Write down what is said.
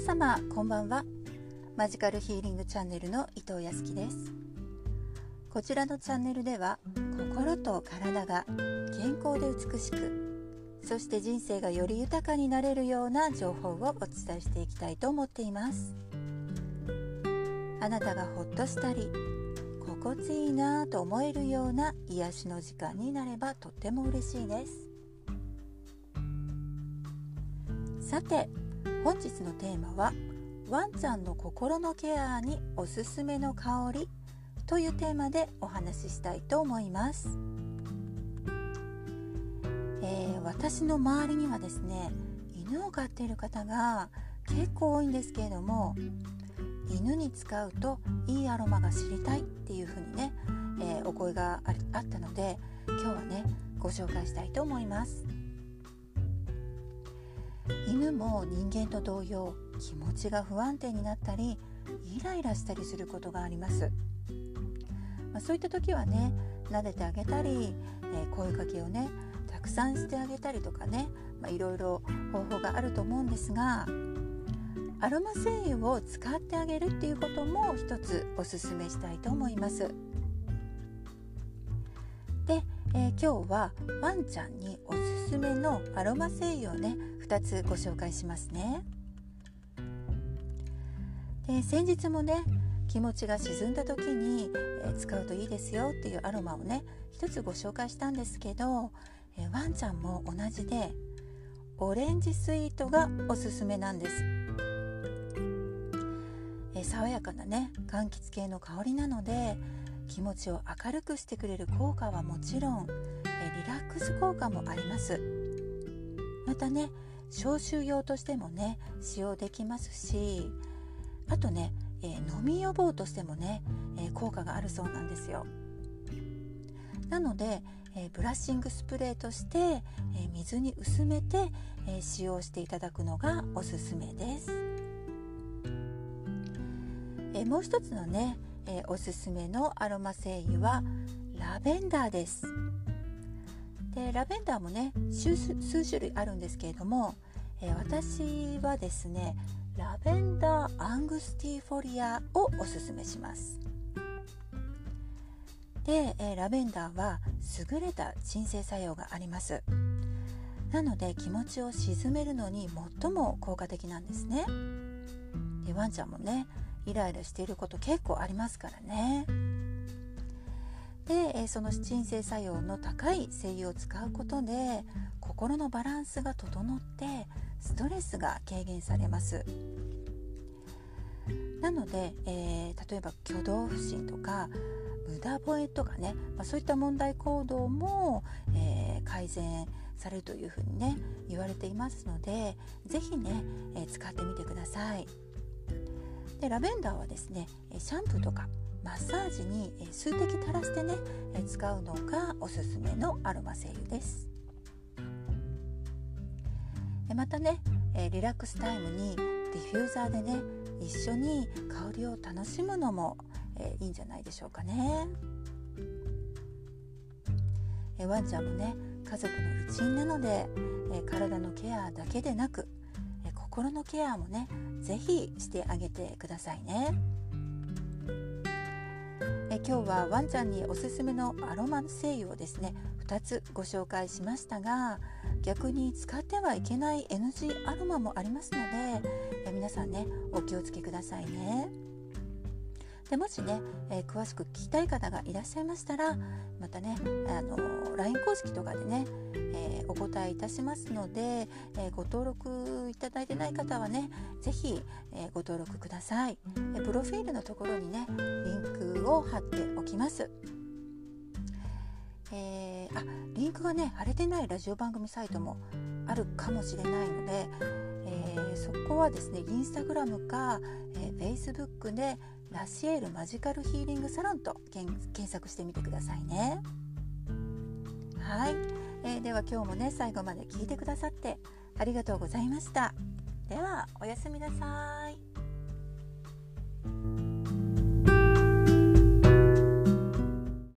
様こんばんは。マジカルヒーリングチャンネルの伊藤康樹です。こちらのチャンネルでは心と体が健康で美しくそして人生がより豊かになれるような情報をお伝えしていきたいと思っています。あなたがほっとしたり心地いいなと思えるような癒しの時間になればとっても嬉しいです。さて本日のテーマはワンちゃんの心のケアにおすすめの香りというテーマでお話ししたいと思います、えー、私の周りにはですね犬を飼っている方が結構多いんですけれども犬に使うといいアロマが知りたいっていうふうにね、えー、お声があったので今日はねご紹介したいと思います。犬も人間と同様気持ちが不安定になったりイライラしたりすることがあります、まあ、そういった時はね撫でてあげたり、えー、声かけをねたくさんしてあげたりとかね、まあ、いろいろ方法があると思うんですがアロマ精油を使ってあげるっていうことも一つおすすめしたいと思います。で、えー、今日はワンちゃんにおすすめのアロマ精油をね2つご紹介しますね。で先日もね気持ちが沈んだ時に、え、使うといいですよっていうアロマをね一つご紹介したんですけど、え、ワンちゃんも同じでオレンジスイートがおすすめなんです。え爽やかなね柑橘系の香りなので気持ちを明るくしてくれる効果はもちろんえリラックス効果もありますまたね消臭用としてもね使用できますしあとね、え飲み予防としてもね、え効果があるそうなんですよ。なので、えブラッシングスプレーとして、え水に薄めて、え使用していただくのがおすすめです、えもう一つのねえ、おすすめのアロマ精油はラベンダーです。でラベンダーもね数種類あるんですけれども、えー、私はですねラベンダーアングスティフォリアをおすすめします。で、えー、ラベンダーは優れた鎮静作用があります。なので気持ちを鎮めるのに最も効果的なんですね。でワンちゃんもねイライラしていること結構ありますからね。でその鎮静作用の高い精油を使うことで心のバランスが整ってストレスが軽減されますなので、えー、例えば挙動不審とか無駄吠えとかね、まあ、そういった問題行動も、えー、改善されるというふうにね言われていますので是非ね、えー、使ってみてください。でラベンダーはですねシャンプーとかマッサージに数滴垂らしてね使うのがおすすめのアロマ精油です。またねリラックスタイムにディフューザーでね一緒に香りを楽しむのもいいんじゃないでしょうかね。ワンちゃんもね家族の一員なので体のケアだけでなく心のケアもね是非してあげてくださいね。え今日はワンちゃんにおすすめのアロマ精油をですね2つご紹介しましたが逆に使ってはいけない NG アロマもありますのでえ皆さんねお気をつけくださいね。でもしね、えー、詳しく聞きたい方がいらっしゃいましたらまたねあの LINE 公式とかでね、えー、お答えいたしますので、えー、ご登録いただいてない方はね是非、えご登録ください、えプロフィールのところにねリンクを貼っておきます。えー、あリンクがね貼れてないラジオ番組サイトもあるかもしれないので、えー、そこはですねインスタグラムか、えー、Facebook でラシエールマジカルヒーリングサロンと検索してみてくださいね。はい、えー、では今日もね最後まで聞いてくださってありがとうございました。ではおやすみなさい。